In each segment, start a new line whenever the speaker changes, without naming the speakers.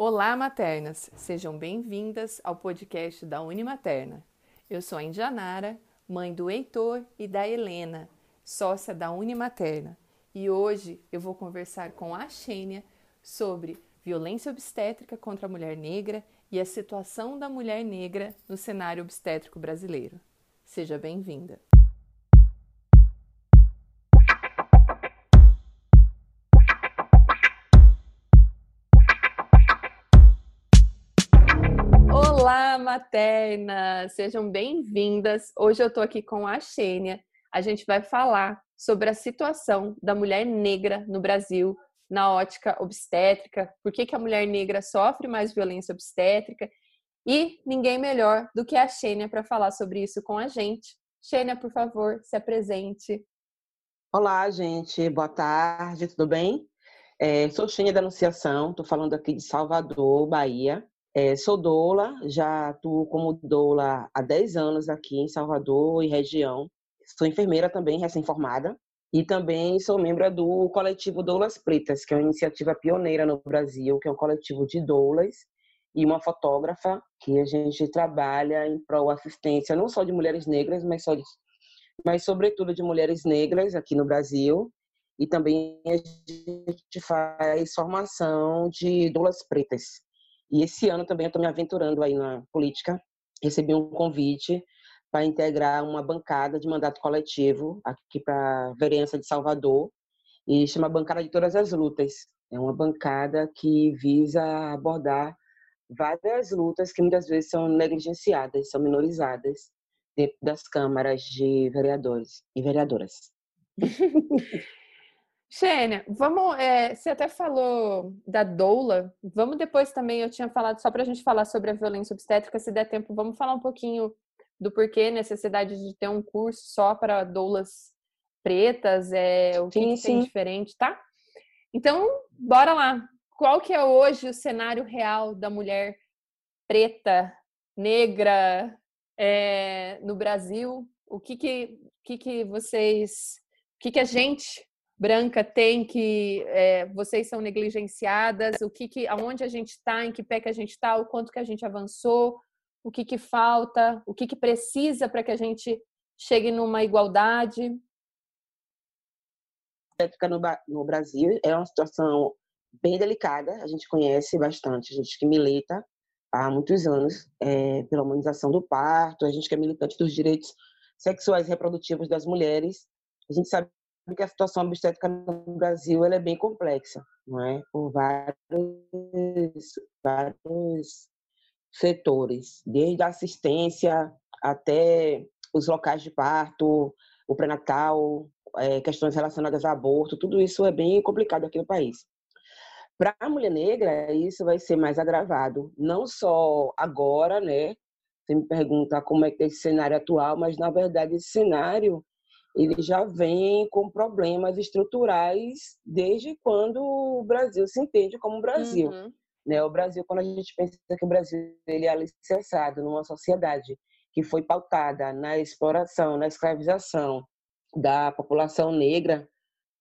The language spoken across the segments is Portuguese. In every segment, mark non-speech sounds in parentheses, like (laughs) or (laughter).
Olá, maternas! Sejam bem-vindas ao podcast da Unimaterna. Eu sou a Indianara, mãe do Heitor e da Helena, sócia da Unimaterna, e hoje eu vou conversar com a Xênia sobre violência obstétrica contra a mulher negra e a situação da mulher negra no cenário obstétrico brasileiro. Seja bem-vinda! Materna! Sejam bem-vindas. Hoje eu estou aqui com a Xênia. A gente vai falar sobre a situação da mulher negra no Brasil na ótica obstétrica, por que, que a mulher negra sofre mais violência obstétrica e ninguém melhor do que a Xênia para falar sobre isso com a gente. Xênia, por favor, se apresente.
Olá, gente. Boa tarde, tudo bem? É, sou Xênia da Anunciação, estou falando aqui de Salvador, Bahia. É, sou doula, já atuo como doula há 10 anos aqui em Salvador e região. Sou enfermeira também, recém-formada. E também sou membro do coletivo Doulas Pretas, que é uma iniciativa pioneira no Brasil, que é um coletivo de doulas e uma fotógrafa que a gente trabalha em prol assistência não só de mulheres negras, mas, só de, mas sobretudo de mulheres negras aqui no Brasil. E também a gente faz formação de doulas pretas, e esse ano também eu estou me aventurando aí na política. Recebi um convite para integrar uma bancada de mandato coletivo aqui para a vereança de Salvador e chama Bancada de Todas as Lutas. É uma bancada que visa abordar várias lutas que muitas vezes são negligenciadas, são minorizadas dentro das câmaras de vereadores e vereadoras. (laughs)
Xênia, vamos. É, você até falou da doula. Vamos depois também. Eu tinha falado só para a gente falar sobre a violência obstétrica. Se der tempo, vamos falar um pouquinho do porquê necessidade de ter um curso só para doulas pretas, é o que, sim, que tem diferente, tá? Então, bora lá. Qual que é hoje o cenário real da mulher preta, negra é, no Brasil? O que que, que, que vocês, o que que a gente branca tem que é, vocês são negligenciadas, o que, que aonde a gente está, em que pé que a gente está, o quanto que a gente avançou, o que, que falta, o que, que precisa para que a gente chegue numa igualdade.
No, no Brasil é uma situação bem delicada, a gente conhece bastante, a gente que milita há muitos anos é, pela humanização do parto, a gente que é militante dos direitos sexuais e reprodutivos das mulheres, a gente sabe que a situação obstétrica no Brasil ela é bem complexa, não é? Por vários, vários setores, desde a assistência até os locais de parto, o pré-natal, é, questões relacionadas a aborto, tudo isso é bem complicado aqui no país. Para a mulher negra, isso vai ser mais agravado, não só agora, né? Você me pergunta como é que é esse cenário atual, mas na verdade esse cenário ele já vem com problemas estruturais desde quando o Brasil se entende como Brasil. Uhum. Né? O Brasil, quando a gente pensa que o Brasil ele é alicerçado numa sociedade que foi pautada na exploração, na escravização da população negra,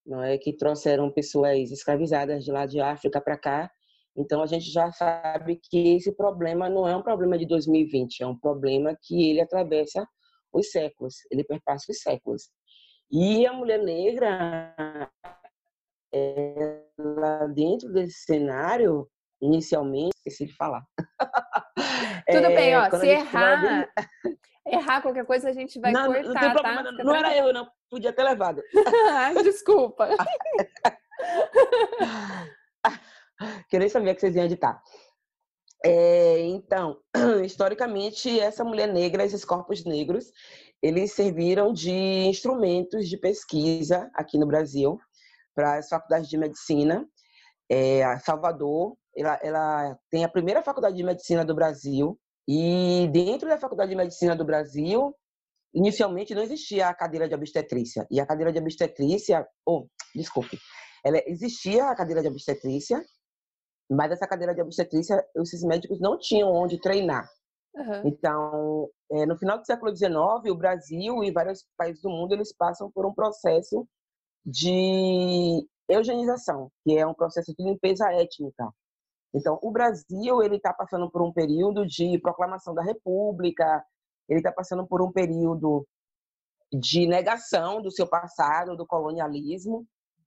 não é que trouxeram pessoas escravizadas de lá de África para cá. Então a gente já sabe que esse problema não é um problema de 2020, é um problema que ele atravessa os séculos, ele perpassa os séculos. E a mulher negra, ela, dentro desse cenário, inicialmente, esqueci de falar. (laughs)
Tudo é, bem, ó, se errar, errar qualquer coisa a gente vai não, cortar,
não tem problema,
tá?
Não, não era eu, não. Podia ter levado. (laughs)
Desculpa. (laughs)
que eu nem sabia que vocês iam editar. É, então, (clears throat) historicamente, essa mulher negra, esses corpos negros, eles serviram de instrumentos de pesquisa aqui no Brasil para as faculdades de medicina. É, a Salvador, ela, ela tem a primeira faculdade de medicina do Brasil e dentro da faculdade de medicina do Brasil, inicialmente não existia a cadeira de obstetrícia. E a cadeira de obstetrícia, oh, desculpe, ela existia a cadeira de obstetrícia, mas essa cadeira de obstetrícia, esses médicos não tinham onde treinar. Uhum. Então, é, no final do século XIX, o Brasil e vários países do mundo eles passam por um processo de eugenização, que é um processo de limpeza étnica. Então, o Brasil ele está passando por um período de proclamação da República, ele está passando por um período de negação do seu passado, do colonialismo.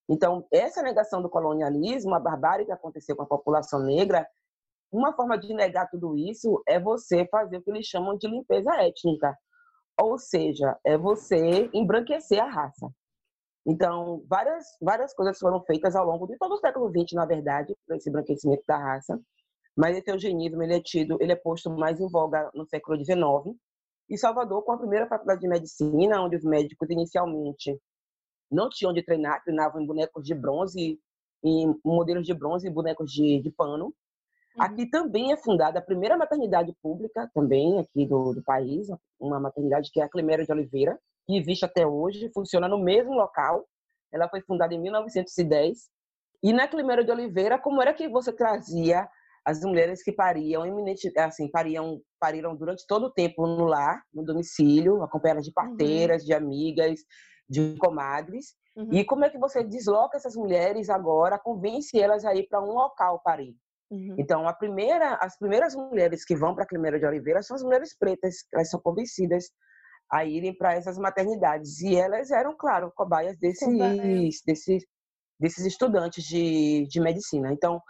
Então, essa negação do colonialismo, a barbárie que aconteceu com a população negra, uma forma de negar tudo isso é você fazer o que eles chamam de limpeza étnica, ou seja, é você embranquecer a raça. Então, várias, várias coisas foram feitas ao longo de todo o século XX, na verdade, para esse embranquecimento da raça. Mas esse eugenismo ele é tido, ele é posto mais em voga no século XIX. E Salvador, com a primeira faculdade de medicina, onde os médicos inicialmente não tinham onde treinar, treinavam em bonecos de bronze, em modelos de bronze e bonecos de, de pano. Uhum. Aqui também é fundada a primeira maternidade pública, também aqui do, do país, uma maternidade que é a Climério de Oliveira, que existe até hoje, funciona no mesmo local. Ela foi fundada em 1910. E na Climério de Oliveira, como era que você trazia as mulheres que pariam assim, pariam, pariram durante todo o tempo no lar, no domicílio, acompanhadas de parteiras, uhum. de amigas, de comadres. Uhum. E como é que você desloca essas mulheres agora, convence elas a ir para um local parir? Uhum. Então, a primeira, as primeiras mulheres que vão para a Climério de Oliveira são as mulheres pretas, elas são convencidas a irem para essas maternidades. E elas eram, claro, cobaias desses, desses, desses estudantes de, de medicina. Então,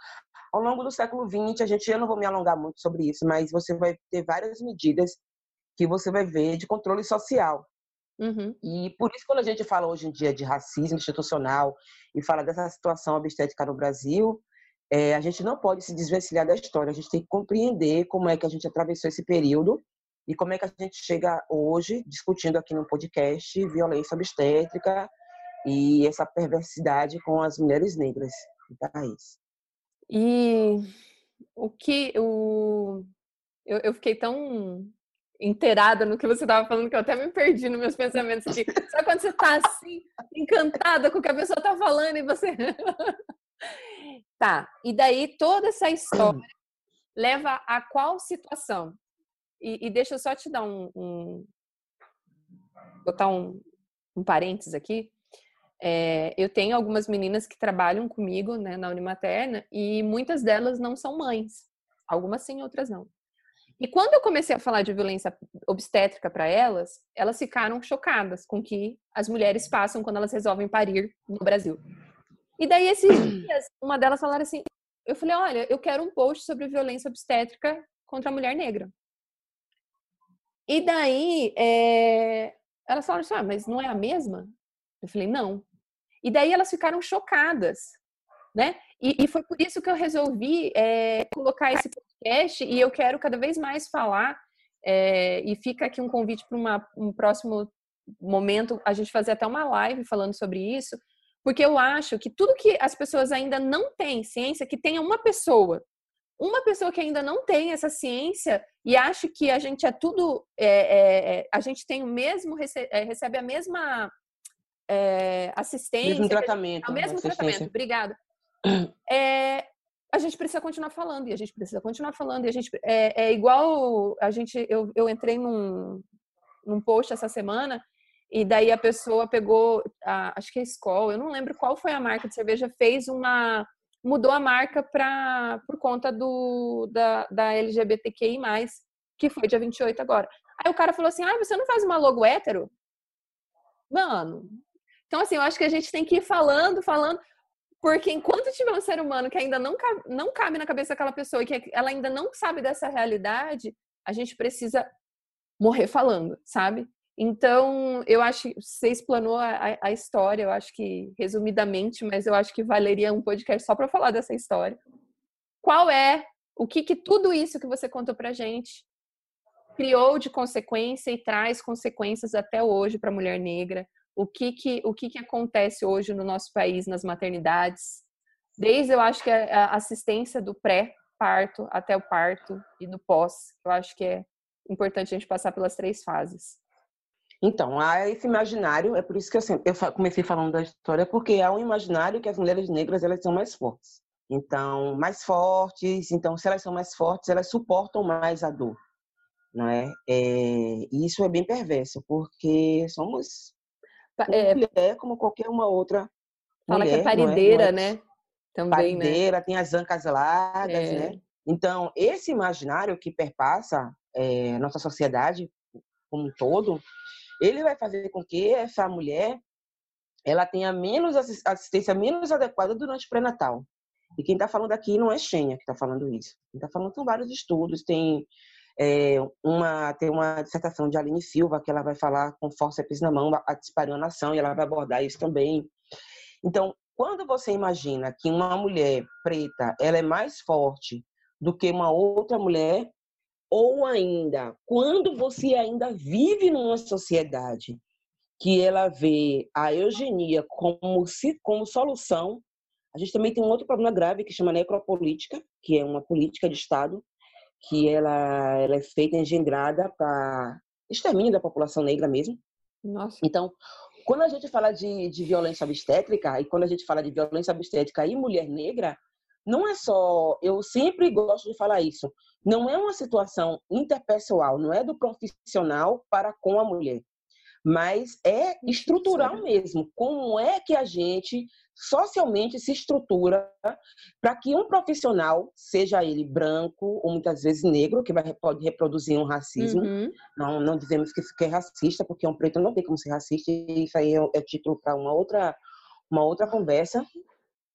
ao longo do século XX, a gente, eu não vou me alongar muito sobre isso, mas você vai ter várias medidas que você vai ver de controle social. Uhum. E por isso, quando a gente fala hoje em dia de racismo institucional e fala dessa situação obstétrica no Brasil, é, a gente não pode se desvencilhar da história, a gente tem que compreender como é que a gente atravessou esse período e como é que a gente chega hoje discutindo aqui no podcast violência obstétrica e essa perversidade com as mulheres negras do país.
E o que o eu, eu fiquei tão inteirada no que você estava falando que eu até me perdi nos meus pensamentos aqui. (laughs) Sabe quando você está assim, encantada com o que a pessoa está falando e você. (laughs) tá. E daí toda essa história leva a qual situação? E, e deixa eu só te dar um, um botar um, um parênteses aqui. É, eu tenho algumas meninas que trabalham comigo né, na Unimaterna e muitas delas não são mães. Algumas sim, outras não. E quando eu comecei a falar de violência obstétrica para elas, elas ficaram chocadas com o que as mulheres passam quando elas resolvem parir no Brasil. E daí, esses (clears throat) dias, uma delas falaram assim: eu falei, olha, eu quero um post sobre violência obstétrica contra a mulher negra. E daí, é... elas falaram assim, ah, mas não é a mesma? Eu falei, não. E daí elas ficaram chocadas, né? E, e foi por isso que eu resolvi é, colocar esse podcast e eu quero cada vez mais falar é, e fica aqui um convite para um próximo momento a gente fazer até uma live falando sobre isso, porque eu acho que tudo que as pessoas ainda não têm ciência, que tenha uma pessoa uma pessoa que ainda não tem essa ciência e acha que a gente é tudo, é, é, é a gente tem o mesmo, é, recebe a mesma é, assistência.
Mesmo tratamento.
O mesmo tratamento, obrigada. É, a gente precisa continuar falando, e a gente precisa continuar falando, e a gente é, é igual a gente. Eu, eu entrei num, num post essa semana, e daí a pessoa pegou, a, acho que é Skol, eu não lembro qual foi a marca de cerveja, fez uma mudou a marca pra, por conta do, da, da LGBTQI+, que foi dia 28 agora. Aí o cara falou assim, ah, você não faz uma logo hétero? Mano, então assim, eu acho que a gente tem que ir falando, falando, porque enquanto tiver um ser humano que ainda não cabe, não cabe na cabeça daquela pessoa e que ela ainda não sabe dessa realidade, a gente precisa morrer falando, sabe? Então, eu acho que você explanou a, a, história, eu acho que resumidamente, mas eu acho que valeria um podcast só para falar dessa história. Qual é o que, que tudo isso que você contou para gente criou de consequência e traz consequências até hoje para a mulher negra? O que que o que que acontece hoje no nosso país nas maternidades? Desde eu acho que a assistência do pré-parto até o parto e do pós, eu acho que é importante a gente passar pelas três fases.
Então, há esse imaginário, é por isso que eu, sempre, eu comecei falando da história, porque há um imaginário que as mulheres negras elas são mais fortes. Então, mais fortes, então se elas são mais fortes, elas suportam mais a dor, não é? é e isso é bem perverso, porque somos é, mulher como qualquer uma outra
Fala
mulher,
que é parideira, não é? Não é, né? Também, né?
tem as ancas largas, é. né? Então, esse imaginário que perpassa é, nossa sociedade como um todo, ele vai fazer com que essa mulher ela tenha menos assistência menos adequada durante o pré-natal. E quem está falando aqui não é Xenia que está falando isso. Está falando são vários estudos. Tem é, uma, tem uma dissertação de Aline Silva que ela vai falar com força na mão a disparionação e ela vai abordar isso também. Então, quando você imagina que uma mulher preta ela é mais forte do que uma outra mulher, ou ainda, quando você ainda vive numa sociedade que ela vê a eugenia como, como solução, a gente também tem um outro problema grave que chama necropolítica, que é uma política de Estado, que ela, ela é feita engendrada para extermínio da população negra mesmo.
Nossa.
Então, quando a gente fala de, de violência obstétrica e quando a gente fala de violência obstétrica e mulher negra, não é só, eu sempre gosto de falar isso, não é uma situação interpessoal, não é do profissional para com a mulher, mas é estrutural mesmo. Como é que a gente socialmente se estrutura para que um profissional, seja ele branco ou muitas vezes negro, que vai, pode reproduzir um racismo, uhum. não, não dizemos que isso é racista, porque um preto não tem como ser racista, isso aí é, é título para uma outra, uma outra conversa.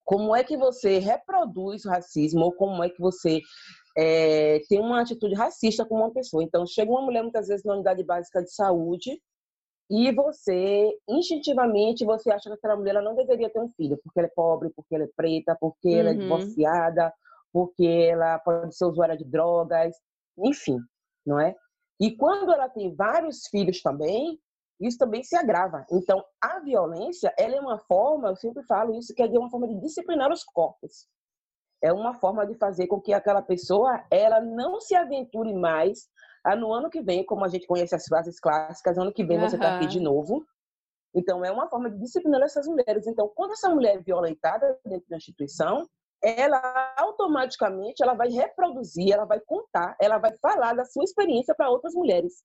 Como é que você reproduz o racismo ou como é que você é, tem uma atitude racista com uma pessoa? Então, chega uma mulher muitas vezes na unidade básica de saúde e você, instintivamente, você acha que aquela mulher ela não deveria ter um filho, porque ela é pobre, porque ela é preta, porque uhum. ela é uhum. divorciada, porque ela pode ser usuária de drogas, enfim, não é? E quando ela tem vários filhos também, isso também se agrava. Então, a violência, ela é uma forma, eu sempre falo isso, que é uma forma de disciplinar os corpos. É uma forma de fazer com que aquela pessoa, ela não se aventure mais ah, no ano que vem, como a gente conhece as frases clássicas, ano que vem você está aqui de novo. Então, é uma forma de disciplinar essas mulheres. Então, quando essa mulher é violentada dentro da instituição, ela automaticamente ela vai reproduzir, ela vai contar, ela vai falar da sua experiência para outras mulheres.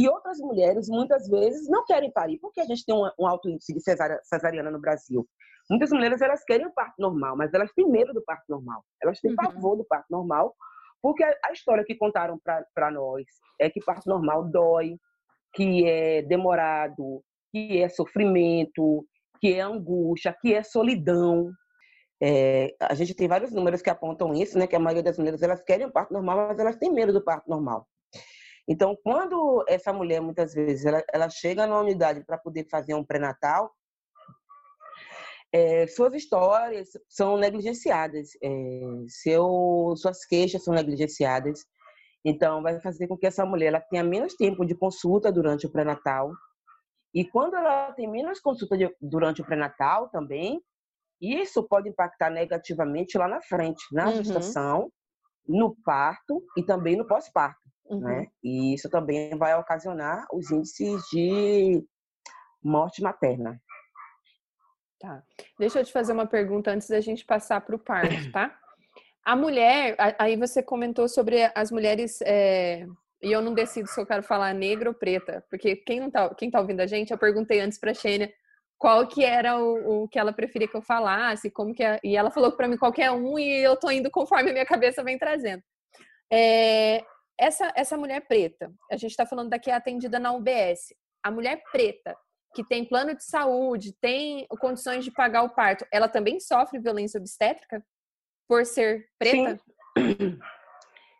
E outras mulheres, muitas vezes, não querem parir, porque a gente tem um, alto índice de cesariana no Brasil. Muitas mulheres, elas querem o parto normal, mas elas têm medo do parto normal. Elas têm uhum. pavor do parto normal, porque a história que contaram para nós é que parto normal dói, que é demorado, que é sofrimento, que é angústia, que é solidão. É, a gente tem vários números que apontam isso, né? Que a maioria das mulheres elas querem o parto normal, mas elas têm medo do parto normal. Então, quando essa mulher muitas vezes ela, ela chega na unidade para poder fazer um pré-natal, é, suas histórias são negligenciadas, é, seu, suas queixas são negligenciadas. Então, vai fazer com que essa mulher ela tenha menos tempo de consulta durante o pré-natal. E quando ela tem menos consulta de, durante o pré-natal também, isso pode impactar negativamente lá na frente, na uhum. gestação, no parto e também no pós-parto. Uhum. Né? E isso também vai ocasionar os índices de morte materna.
Tá. Deixa eu te fazer uma pergunta antes da gente passar para o parto, (coughs) tá? A mulher, aí você comentou sobre as mulheres, é, e eu não decido se eu quero falar negra ou preta, porque quem não tá, quem tá ouvindo a gente, eu perguntei antes para Xênia qual que era o, o, que ela preferia que eu falasse, como que é, e ela falou para mim qualquer um e eu tô indo conforme a minha cabeça vem trazendo. É, essa essa mulher preta, a gente está falando daqui é atendida na UBS. A mulher preta, que tem plano de saúde, tem condições de pagar o parto, ela também sofre violência obstétrica por ser preta?
Sim,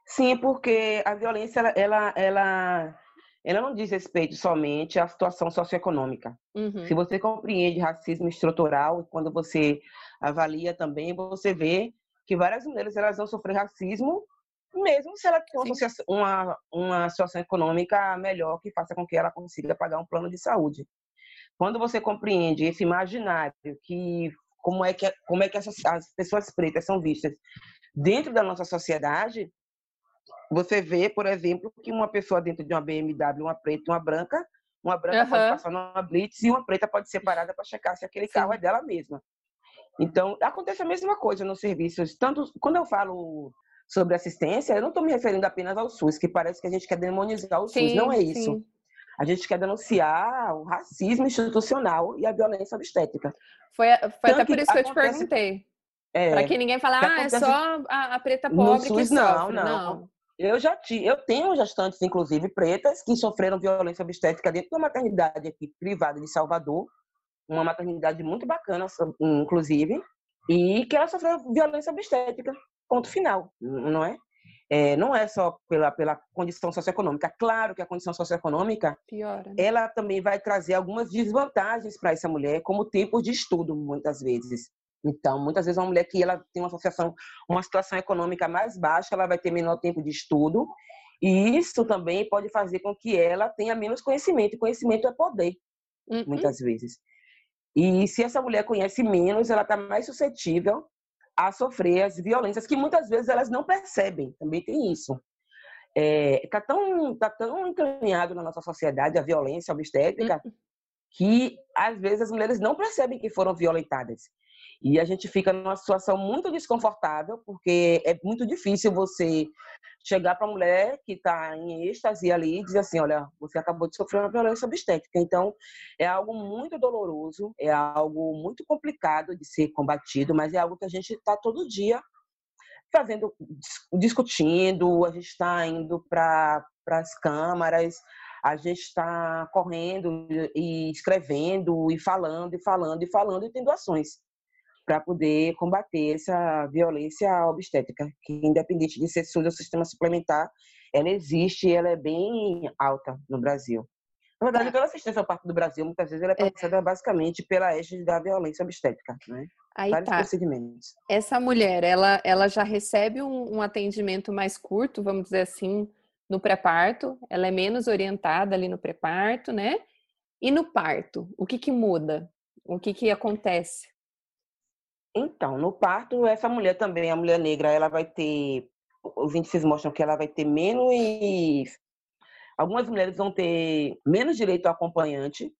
Sim porque a violência ela, ela, ela, ela não diz respeito somente à situação socioeconômica. Uhum. Se você compreende racismo estrutural, quando você avalia também, você vê que várias mulheres elas vão sofrer racismo mesmo se ela tem uma, uma situação econômica melhor que faça com que ela consiga pagar um plano de saúde. Quando você compreende esse imaginário que como é que como é que essas, as pessoas pretas são vistas dentro da nossa sociedade, você vê, por exemplo, que uma pessoa dentro de uma BMW, uma preta, uma branca, uma branca uhum. pode passar numa blitz e uma preta pode ser parada para checar se aquele Sim. carro é dela mesma. Então, acontece a mesma coisa nos serviços. Tanto quando eu falo sobre assistência, eu não estou me referindo apenas ao SUS, que parece que a gente quer demonizar o sim, SUS. Não é isso. Sim. A gente quer denunciar o racismo institucional e a violência obstétrica.
Foi, foi até por isso que, eu te perguntei. É, para que ninguém fale, ah, é só a, a preta pobre SUS, que sofre. Não, não. não.
Eu já tive, eu tenho gestantes, inclusive, pretas, que sofreram violência obstétrica dentro de uma maternidade aqui privada de Salvador, uma maternidade muito bacana, inclusive, e que ela sofreu violência obstétrica, ponto final, não é? é não é só pela, pela condição socioeconômica. Claro que a condição socioeconômica, Piora, né? ela também vai trazer algumas desvantagens para essa mulher, como tempo de estudo, muitas vezes. Então, muitas vezes uma mulher que ela tem uma associação, uma situação econômica mais baixa, ela vai ter menor tempo de estudo, e isso também pode fazer com que ela tenha menos conhecimento. E conhecimento é poder, uhum. muitas vezes. E se essa mulher conhece menos, ela está mais suscetível a sofrer as violências que muitas vezes elas não percebem. Também tem isso. Está é, tão, tá tão encaminhado na nossa sociedade a violência obstétrica uhum. que às vezes as mulheres não percebem que foram violentadas. E a gente fica numa situação muito desconfortável, porque é muito difícil você chegar para a mulher que está em êxtase ali e dizer assim: olha, você acabou de sofrer uma violência obstétrica. Então, é algo muito doloroso, é algo muito complicado de ser combatido, mas é algo que a gente está todo dia fazendo, discutindo, a gente está indo para as câmaras, a gente está correndo e escrevendo e falando e falando e falando e tendo ações para poder combater essa violência obstétrica, que independente de ser SUS ou sistema suplementar, ela existe e ela é bem alta no Brasil. Na verdade, é. toda assistência ao parto do Brasil, muitas vezes, ela é processada é. basicamente pela égide da violência obstétrica, né?
Aí Vários tá. procedimentos. Essa mulher, ela, ela já recebe um, um atendimento mais curto, vamos dizer assim, no pré-parto, ela é menos orientada ali no pré-parto, né? E no parto, o que que muda? O que que acontece?
Então, no parto, essa mulher também, a mulher negra, ela vai ter. Os índices mostram que ela vai ter menos. Algumas mulheres vão ter menos direito ao acompanhante,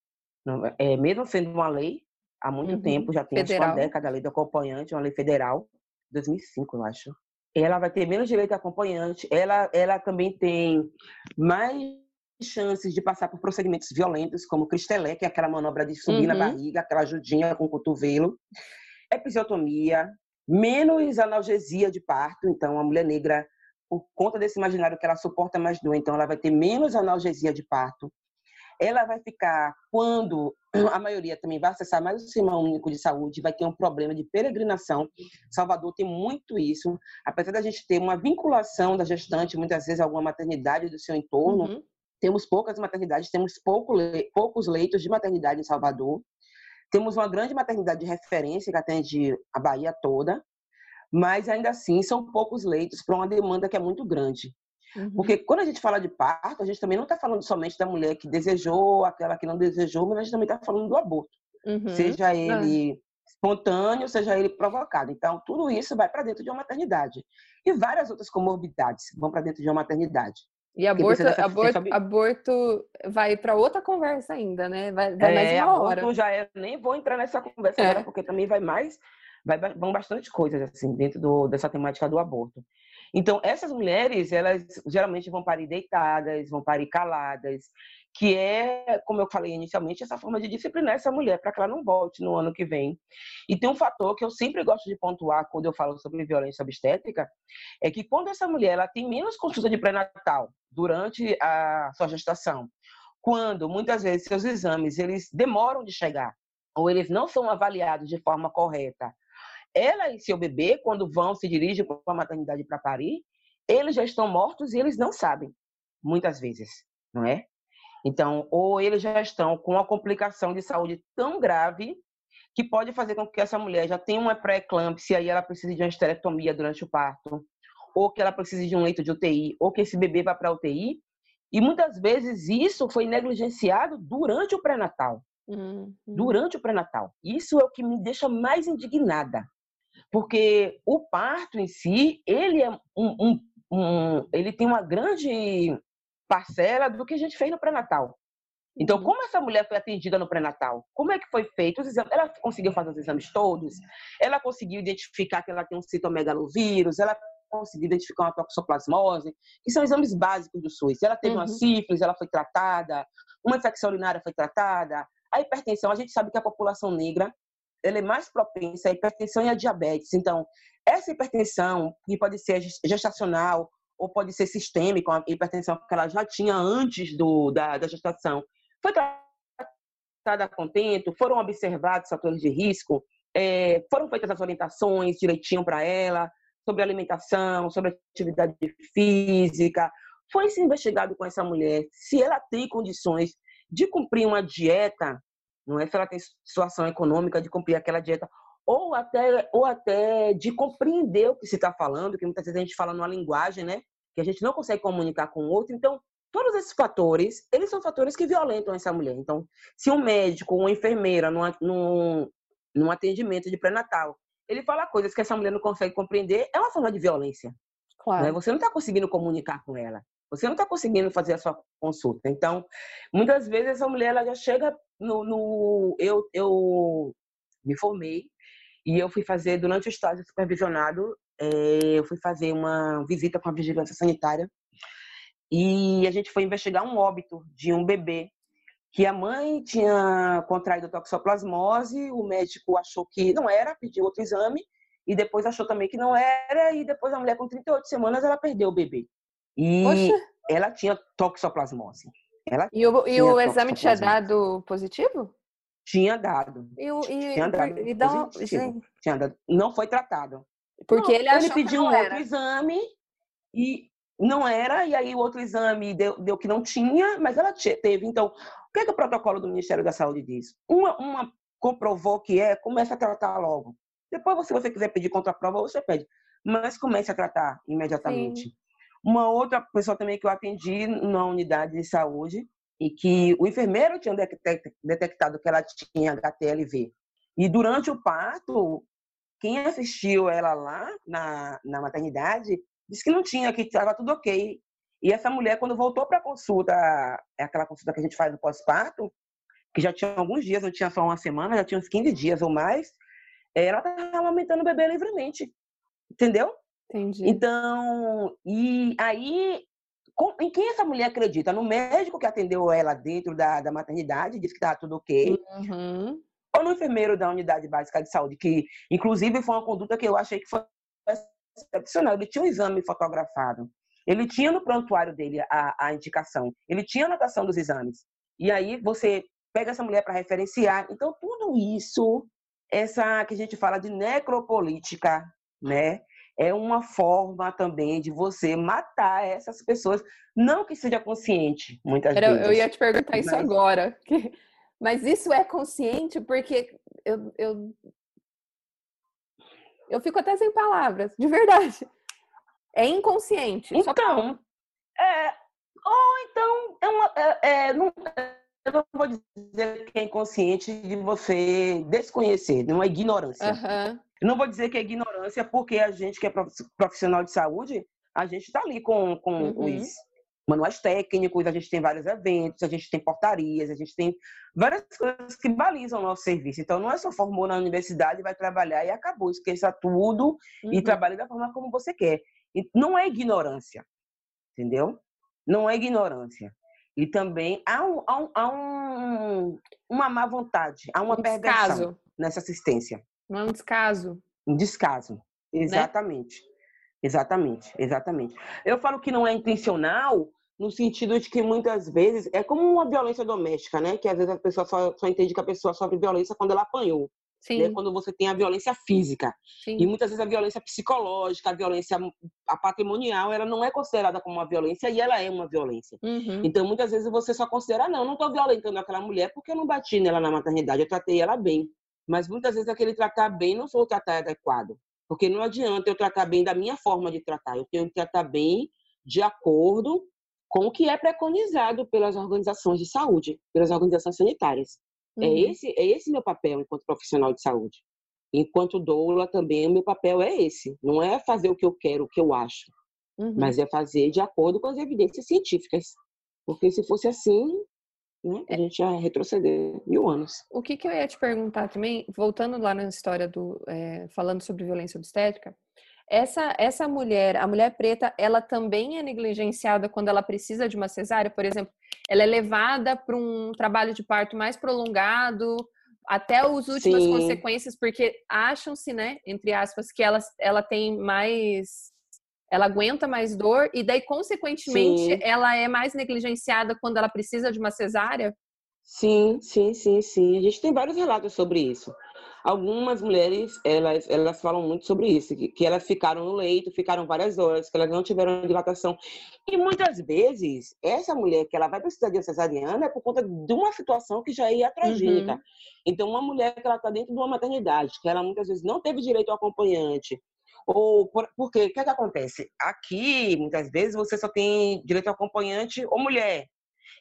é, mesmo sendo uma lei, há muito uhum. tempo, já tem uma década a lei do acompanhante, uma lei federal, 2005, eu acho. Ela vai ter menos direito ao acompanhante, ela, ela também tem mais chances de passar por procedimentos violentos, como cristelé, que é aquela manobra de subir uhum. na barriga, aquela ajudinha com o cotovelo episiotomia, menos analgesia de parto. Então, a mulher negra, por conta desse imaginário que ela suporta mais dor, então ela vai ter menos analgesia de parto. Ela vai ficar, quando a maioria também vai acessar mais o Sistema Único de Saúde, vai ter um problema de peregrinação. Salvador tem muito isso. Apesar da gente ter uma vinculação da gestante, muitas vezes, a alguma maternidade do seu entorno, uhum. temos poucas maternidades, temos pouco, poucos leitos de maternidade em Salvador. Temos uma grande maternidade de referência que atende a Bahia toda, mas ainda assim são poucos leitos para uma demanda que é muito grande. Uhum. Porque quando a gente fala de parto, a gente também não está falando somente da mulher que desejou, aquela que não desejou, mas a gente também está falando do aborto. Uhum. Seja ele espontâneo, seja ele provocado. Então, tudo isso vai para dentro de uma maternidade. E várias outras comorbidades vão para dentro de uma maternidade.
E aborto, aborto, aborto vai para outra conversa ainda, né? Vai, vai
é,
mais uma hora.
já é, nem vou entrar nessa conversa é. agora, porque também vai mais, vai, vão bastante coisas assim dentro do, dessa temática do aborto. Então, essas mulheres, elas geralmente vão parir deitadas, vão parir caladas, que é, como eu falei inicialmente, essa forma de disciplinar essa mulher para que ela não volte no ano que vem. E tem um fator que eu sempre gosto de pontuar quando eu falo sobre violência obstétrica, é que quando essa mulher ela tem menos consulta de pré-natal durante a sua gestação, quando muitas vezes seus exames eles demoram de chegar ou eles não são avaliados de forma correta, ela e seu bebê, quando vão se dirigem para a maternidade para parir, eles já estão mortos e eles não sabem, muitas vezes, não é? Então, ou eles já estão com uma complicação de saúde tão grave que pode fazer com que essa mulher já tenha uma pré-eclâmpsia e ela precise de uma esterectomia durante o parto, ou que ela precise de um leito de UTI, ou que esse bebê vá para a UTI. E muitas vezes isso foi negligenciado durante o pré-natal. Uhum. Durante o pré-natal. Isso é o que me deixa mais indignada. Porque o parto em si, ele é um, um, um ele tem uma grande parcela do que a gente fez no pré-natal. Então, uhum. como essa mulher foi atendida no pré-natal? Como é que foi feito os exames? Ela conseguiu fazer os exames todos? Ela conseguiu identificar que ela tem um citomegalovírus? Ela conseguiu identificar uma toxoplasmose? Que são exames básicos do SUS. Ela teve uhum. uma sífilis, ela foi tratada. Uma infecção urinária foi tratada. A hipertensão, a gente sabe que a população negra ela é mais propensa à hipertensão e à diabetes. Então, essa hipertensão, que pode ser gestacional ou pode ser sistêmica, a hipertensão que ela já tinha antes do, da, da gestação, foi tratada contento, foram observados fatores de risco, é, foram feitas as orientações direitinho para ela, sobre alimentação, sobre atividade física. Foi se investigado com essa mulher se ela tem condições de cumprir uma dieta, não é se ela tem situação econômica de cumprir aquela dieta, ou até, ou até de compreender o que se está falando, que muitas vezes a gente fala numa linguagem, né, que a gente não consegue comunicar com o outro. Então, todos esses fatores, eles são fatores que violentam essa mulher. Então, se um médico ou uma enfermeira num, num, num atendimento de pré-natal, ele fala coisas que essa mulher não consegue compreender, é uma forma de violência. Claro. Né? Você não está conseguindo comunicar com ela. Você não está conseguindo fazer a sua consulta. Então, muitas vezes essa mulher ela já chega no, no, eu, eu me formei e eu fui fazer durante o estágio supervisionado, é, eu fui fazer uma visita com a vigilância sanitária e a gente foi investigar um óbito de um bebê que a mãe tinha contraído toxoplasmose, o médico achou que não era, pediu outro exame e depois achou também que não era e depois a mulher com 38 semanas ela perdeu o bebê. E Poxa. ela tinha toxoplasmose. Ela
e o, e o exame tinha dado positivo?
Tinha dado.
E, o, e, tinha dado e dá,
tinha dado. Não foi tratado.
Porque não, ele, ele
pediu
um
era. outro exame e não era, e aí o outro exame deu, deu que não tinha, mas ela teve. Então, o que, é que o protocolo do Ministério da Saúde diz? Uma, uma comprovou que é, começa a tratar logo. Depois, se você quiser pedir contraprova, você pede. Mas comece a tratar imediatamente. Sim. Uma outra pessoa também que eu atendi na unidade de saúde e que o enfermeiro tinha detectado que ela tinha HTLV. E durante o parto, quem assistiu ela lá na, na maternidade disse que não tinha, que estava tudo ok. E essa mulher, quando voltou para a consulta, é aquela consulta que a gente faz no pós-parto, que já tinha alguns dias, não tinha só uma semana, já tinha uns 15 dias ou mais, ela estava amamentando o bebê livremente. Entendeu?
Entendi.
Então, e aí, com, em quem essa mulher acredita? No médico que atendeu ela dentro da, da maternidade, disse que estava tudo ok.
Uhum.
Ou no enfermeiro da unidade básica de saúde, que inclusive foi uma conduta que eu achei que foi excepcional. Ele tinha um exame fotografado. Ele tinha no prontuário dele a, a indicação. Ele tinha a anotação dos exames. E aí você pega essa mulher para referenciar. Então, tudo isso, essa que a gente fala de necropolítica, né? É uma forma também de você matar essas pessoas. Não que seja consciente, muitas
Era,
vezes.
Eu ia te perguntar mas... isso agora. (laughs) Mas isso é consciente porque eu, eu eu fico até sem palavras, de verdade. É inconsciente.
Então, é, ou então é uma, é, é, não, eu não vou dizer que é inconsciente de você desconhecer, não é ignorância.
Uhum.
Eu não vou dizer que é ignorância porque a gente que é profissional de saúde, a gente está ali com, com uhum. os manuais técnicos, a gente tem vários eventos, a gente tem portarias, a gente tem várias coisas que balizam o nosso serviço. Então, não é só formou na universidade, vai trabalhar e acabou, esqueça tudo uhum. e trabalhe da forma como você quer. E não é ignorância, entendeu? Não é ignorância. E também há, um, há, um, há um, uma má vontade, há uma um perversão nessa assistência.
Não é um descaso.
Um descaso, né? exatamente. Né? Exatamente, exatamente. Eu falo que não é intencional no sentido de que muitas vezes é como uma violência doméstica, né? Que às vezes a pessoa só, só entende que a pessoa sofre violência quando ela apanhou. Sim. Né? Quando você tem a violência física. Sim. E muitas vezes a violência psicológica, a violência a patrimonial, ela não é considerada como uma violência e ela é uma violência.
Uhum.
Então muitas vezes você só considera, não, não estou violentando aquela mulher porque eu não bati nela na maternidade, eu tratei ela bem. Mas muitas vezes aquele tratar bem não foi o tratar adequado. Porque não adianta eu tratar bem da minha forma de tratar, eu tenho que tratar bem de acordo com o que é preconizado pelas organizações de saúde, pelas organizações sanitárias. É uhum. É esse é esse meu papel enquanto profissional de saúde. Enquanto doula também o meu papel é esse, não é fazer o que eu quero, o que eu acho, uhum. mas é fazer de acordo com as evidências científicas. Porque se fosse assim, né? A gente ia retroceder mil anos.
O que, que eu ia te perguntar também, voltando lá na história do é, falando sobre violência obstétrica, essa essa mulher, a mulher preta, ela também é negligenciada quando ela precisa de uma cesárea, por exemplo, ela é levada para um trabalho de parto mais prolongado até as últimas Sim. consequências, porque acham-se, né, entre aspas, que ela, ela tem mais. Ela aguenta mais dor, e daí, consequentemente, sim. ela é mais negligenciada quando ela precisa de uma cesárea?
Sim, sim, sim, sim. A gente tem vários relatos sobre isso. Algumas mulheres, elas, elas falam muito sobre isso, que, que elas ficaram no leito, ficaram várias horas, que elas não tiveram dilatação. E muitas vezes, essa mulher que ela vai precisar de cesariana é por conta de uma situação que já é iatrogênica. Uhum. Então, uma mulher que ela está dentro de uma maternidade, que ela muitas vezes não teve direito ao acompanhante, ou por, porque o que, é que acontece? Aqui, muitas vezes, você só tem direito ao acompanhante ou mulher.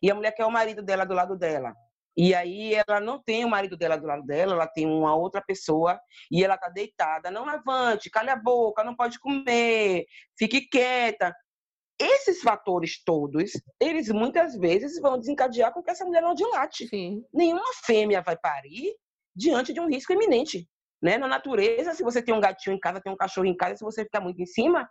E a mulher quer o marido dela do lado dela. E aí ela não tem o marido dela do lado dela, ela tem uma outra pessoa e ela tá deitada. Não levante, cale a boca, não pode comer, fique quieta. Esses fatores todos, eles muitas vezes vão desencadear com que essa mulher não dilate.
Sim.
Nenhuma fêmea vai parir diante de um risco iminente. Né? Na natureza, se você tem um gatinho em casa, tem um cachorro em casa, se você ficar muito em cima,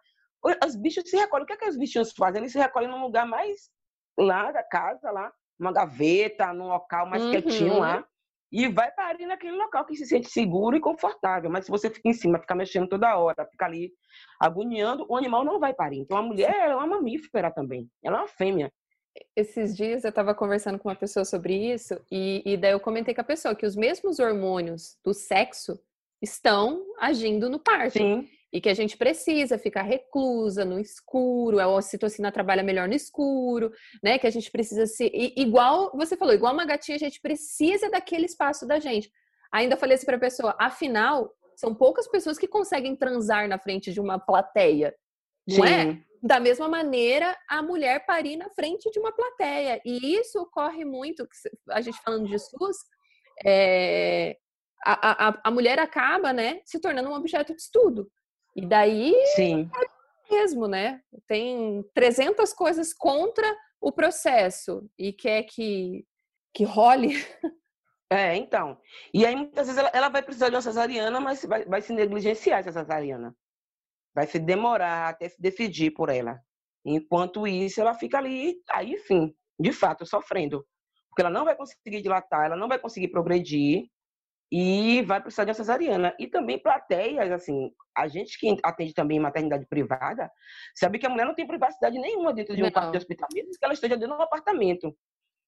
os bichos se recolhem. O que, é que os bichinhos fazem? Eles se recolhem num lugar mais lá da casa, lá, uma gaveta, num local mais uhum. quietinho lá, e vai parir naquele local que se sente seguro e confortável. Mas se você fica em cima, fica mexendo toda hora, fica ali agoniando, o animal não vai parir. Então a mulher é uma mamífera também, ela é uma fêmea.
Esses dias eu estava conversando com uma pessoa sobre isso, e, e daí eu comentei com a pessoa que os mesmos hormônios do sexo estão agindo no parto.
Sim
e que a gente precisa ficar reclusa no escuro, a ocitocina trabalha melhor no escuro, né? Que a gente precisa se igual você falou, igual uma gatinha, a gente precisa daquele espaço da gente. Ainda falei assim para a pessoa, afinal, são poucas pessoas que conseguem transar na frente de uma plateia, não é? Sim. é? Da mesma maneira, a mulher parir na frente de uma plateia. E isso ocorre muito, a gente falando de SUS, é, a, a, a mulher acaba, né, se tornando um objeto de estudo. E daí
Sim.
é mesmo, né? Tem 300 coisas contra o processo e quer que, que role. (laughs)
É, então. E aí, muitas vezes, ela, ela vai precisar de uma cesariana, mas vai, vai se negligenciar essa cesariana. Vai se demorar até se decidir por ela. Enquanto isso, ela fica ali, aí sim, de fato, sofrendo. Porque ela não vai conseguir dilatar, ela não vai conseguir progredir, e vai precisar de uma cesariana. E também plateias, assim, a gente que atende também em maternidade privada, sabe que a mulher não tem privacidade nenhuma dentro de um não. quarto de hospital, mesmo que ela esteja dentro de um apartamento.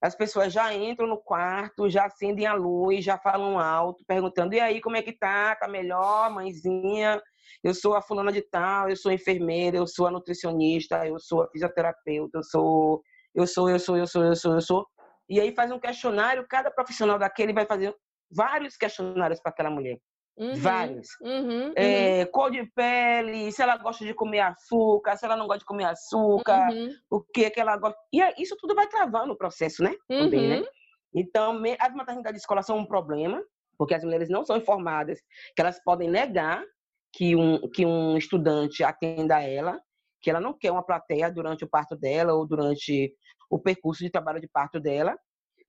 As pessoas já entram no quarto, já acendem a luz, já falam alto, perguntando: e aí, como é que tá? Tá melhor, mãezinha? Eu sou a fulana de tal, eu sou a enfermeira, eu sou a nutricionista, eu sou a fisioterapeuta, eu sou, eu sou, eu sou, eu sou, eu sou, eu sou. E aí faz um questionário, cada profissional daquele vai fazer vários questionários para aquela mulher. Uhum, vários.
Uhum,
é, uhum. cor de pele, se ela gosta de comer açúcar, se ela não gosta de comer açúcar, uhum. o que que ela gosta. E isso tudo vai travando o processo, né? Também, né? Uhum. Então, as maternidades de escola são um problema, porque as mulheres não são informadas, que elas podem negar que um, que um estudante atenda ela, que ela não quer uma plateia durante o parto dela ou durante o percurso de trabalho de parto dela,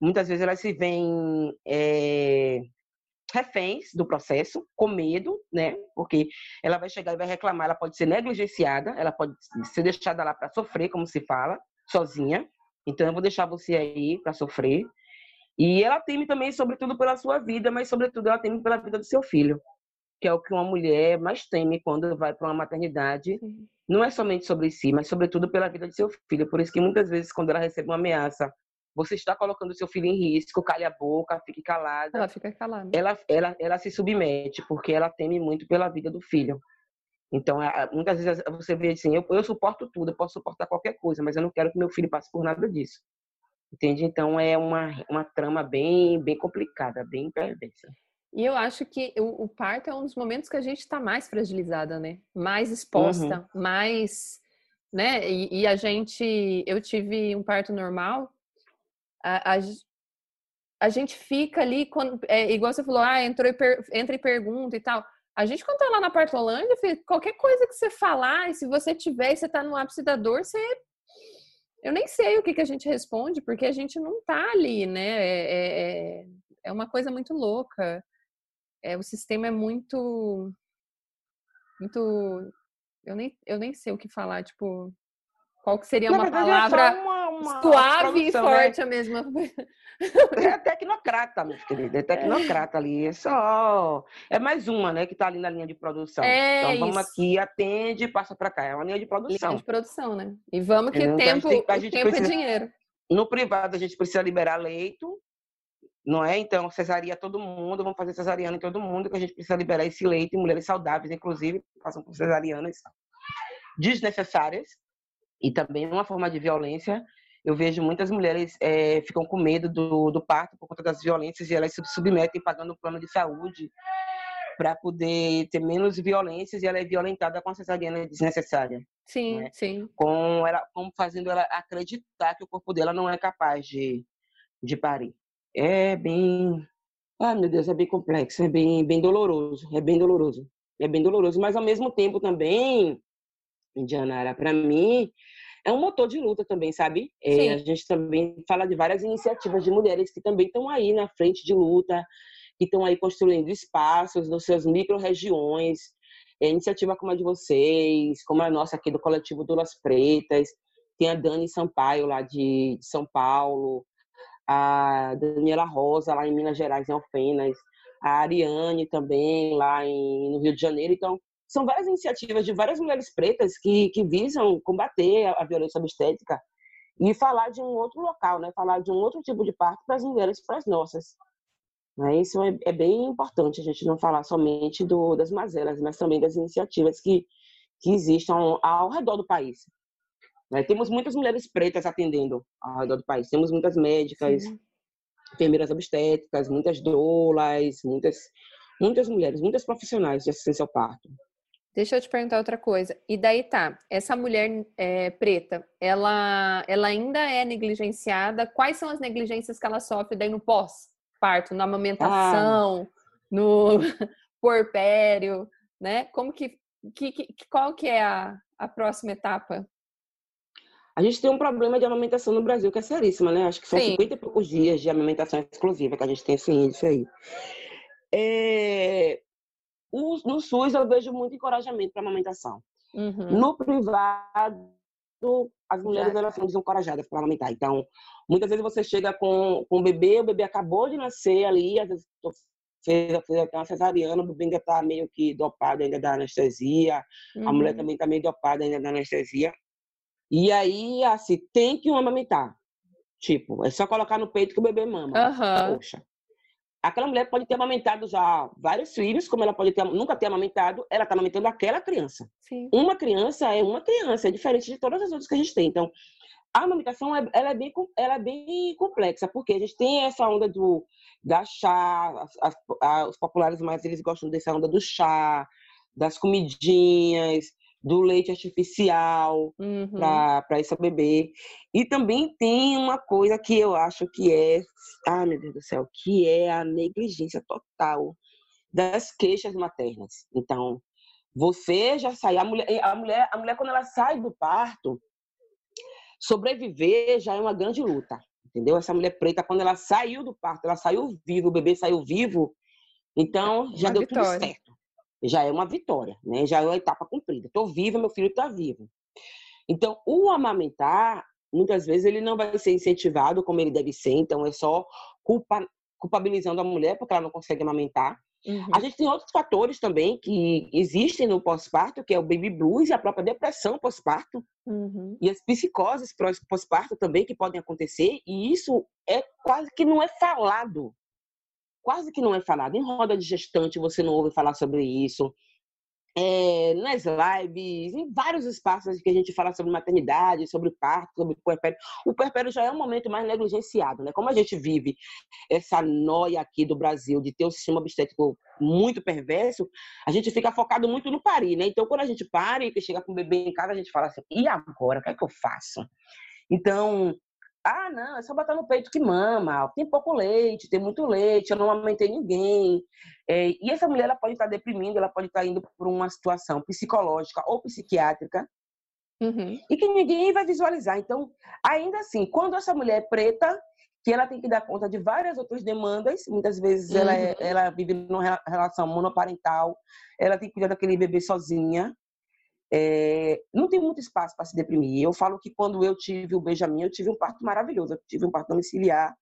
Muitas vezes elas se veem é, reféns do processo, com medo, né? Porque ela vai chegar e vai reclamar, ela pode ser negligenciada, ela pode ser deixada lá para sofrer, como se fala, sozinha. Então eu vou deixar você aí para sofrer. E ela teme também, sobretudo, pela sua vida, mas sobretudo ela teme pela vida do seu filho, que é o que uma mulher mais teme quando vai para uma maternidade. Não é somente sobre si, mas sobretudo pela vida de seu filho. Por isso que muitas vezes quando ela recebe uma ameaça você está colocando seu filho em risco, cale a boca, fique calada.
Ela fica calada.
Ela, ela, ela se submete, porque ela teme muito pela vida do filho. Então, muitas vezes você vê assim, eu, eu suporto tudo, eu posso suportar qualquer coisa, mas eu não quero que meu filho passe por nada disso. Entende? Então, é uma, uma trama bem, bem complicada, bem perversa.
E eu acho que o, o parto é um dos momentos que a gente está mais fragilizada, né? Mais exposta, uhum. mais, né? E, e, a gente, eu tive um parto normal a, a, a gente fica ali, quando, é, igual você falou, ah, entrou e per, entra e pergunta e tal. A gente, quando tá lá na Partolândia, qualquer coisa que você falar, e se você tiver e você tá no ápice da dor, você. Eu nem sei o que, que a gente responde, porque a gente não tá ali, né? É, é, é uma coisa muito louca. É, o sistema é muito. Muito. Eu nem, eu nem sei o que falar, tipo. Qual que seria
Na
uma
verdade,
palavra.
É uma.
Suave e né? forte né? a mesma. (laughs)
É tecnocrata, meu querido. É tecnocrata ali. É só. É mais uma, né, que está ali na linha de produção. É então vamos isso. aqui, atende, passa para cá. É uma linha de produção. Linha
de produção, né? E vamos que então, tempo, tem, tempo é precisa... é dinheiro.
No privado a gente precisa liberar leito, não é? Então, cesaria todo mundo, vamos fazer cesariana em todo mundo, que a gente precisa liberar esse leito, mulheres saudáveis, inclusive, passam por cesarianas desnecessárias, e também uma forma de violência. Eu vejo muitas mulheres é, ficam com medo do, do parto por conta das violências e elas se submetem pagando um plano de saúde para poder ter menos violências e ela é violentada com a cesariana desnecessária.
Sim, né? sim.
Com ela, com fazendo ela acreditar que o corpo dela não é capaz de, de parir. É bem, ah meu Deus, é bem complexo, é bem, bem doloroso, é bem doloroso, é bem doloroso, mas ao mesmo tempo também, Indianara, para mim é um motor de luta também, sabe? É, a gente também fala de várias iniciativas de mulheres que também estão aí na frente de luta, que estão aí construindo espaços nas suas micro-regiões. É, iniciativa como a de vocês, como a nossa aqui do coletivo Dulas Pretas, tem a Dani Sampaio lá de, de São Paulo, a Daniela Rosa lá em Minas Gerais, em Alfenas, a Ariane também lá em, no Rio de Janeiro. Então, são várias iniciativas de várias mulheres pretas que, que visam combater a, a violência obstétrica e falar de um outro local, né? Falar de um outro tipo de parto para as mulheres, para as nossas. Né? Isso é, é, bem importante a gente não falar somente do, das mazelas, mas também das iniciativas que, que existem ao, ao redor do país. Né? Temos muitas mulheres pretas atendendo ao redor do país. Temos muitas médicas, Sim. enfermeiras obstétricas, muitas doulas, muitas, muitas mulheres, muitas profissionais de assistência ao parto.
Deixa eu te perguntar outra coisa. E daí tá, essa mulher é, preta, ela, ela ainda é negligenciada? Quais são as negligências que ela sofre daí no pós-parto, na amamentação, ah. no (laughs) porpério, né? Como que, que, que, qual que é a, a próxima etapa?
A gente tem um problema de amamentação no Brasil que é seríssimo, né? Acho que são Sim. 50 e poucos dias de amamentação exclusiva que a gente tem esse índice aí. É... No SUS eu vejo muito encorajamento para amamentação. Uhum. No privado, as mulheres elas são desencorajadas para amamentar. Então, muitas vezes você chega com, com o bebê, o bebê acabou de nascer ali, às vezes fez, fez até uma cesariana, o bebê ainda está meio que dopado ainda da anestesia, uhum. a mulher também está meio dopada ainda da anestesia. E aí, assim, tem que amamentar. Tipo, é só colocar no peito que o bebê mama. Uhum. Poxa. Aquela mulher pode ter amamentado já vários filhos, como ela pode ter, nunca ter amamentado, ela está amamentando aquela criança. Sim. Uma criança é uma criança, é diferente de todas as outras que a gente tem. Então, a amamentação é, ela é, bem, ela é bem complexa, porque a gente tem essa onda do, da chá, as, as, os populares mais eles gostam dessa onda do chá, das comidinhas, do leite artificial uhum. para esse bebê. E também tem uma coisa que eu acho que é, ah, meu Deus do céu, que é a negligência total das queixas maternas. Então, você já sai, a mulher, a mulher, a mulher quando ela sai do parto, sobreviver já é uma grande luta, entendeu? Essa mulher preta quando ela saiu do parto, ela saiu vivo, o bebê saiu vivo, então já uma deu vitória. tudo certo já é uma vitória, né? Já é uma etapa cumprida. Estou viva, meu filho está vivo. Então, o amamentar, muitas vezes, ele não vai ser incentivado como ele deve ser, então é só culpa, culpabilizando a mulher porque ela não consegue amamentar. Uhum. A gente tem outros fatores também que existem no pós-parto, que é o baby blues e a própria depressão pós-parto. Uhum. E as psicoses pós-parto também que podem acontecer. E isso é quase que não é falado quase que não é falado. Em roda de gestante você não ouve falar sobre isso. É, nas lives, em vários espaços que a gente fala sobre maternidade, sobre parto, sobre puerpério. O puerpério já é um momento mais negligenciado, né? Como a gente vive essa noia aqui do Brasil de ter um sistema obstétrico muito perverso, a gente fica focado muito no parir, né? Então, quando a gente para e chega com o bebê em casa, a gente fala assim, e agora? O que é que eu faço? Então, ah, não, é só botar no peito que mama, tem pouco leite, tem muito leite, eu não amamentei ninguém. É, e essa mulher ela pode estar deprimindo, ela pode estar indo por uma situação psicológica ou psiquiátrica uhum. e que ninguém vai visualizar. Então, ainda assim, quando essa mulher é preta, que ela tem que dar conta de várias outras demandas, muitas vezes uhum. ela, é, ela vive numa relação monoparental, ela tem que cuidar daquele bebê sozinha, é, não tem muito espaço para se deprimir. Eu falo que quando eu tive o Benjamin, eu tive um parto maravilhoso. Eu tive um parto domiciliar,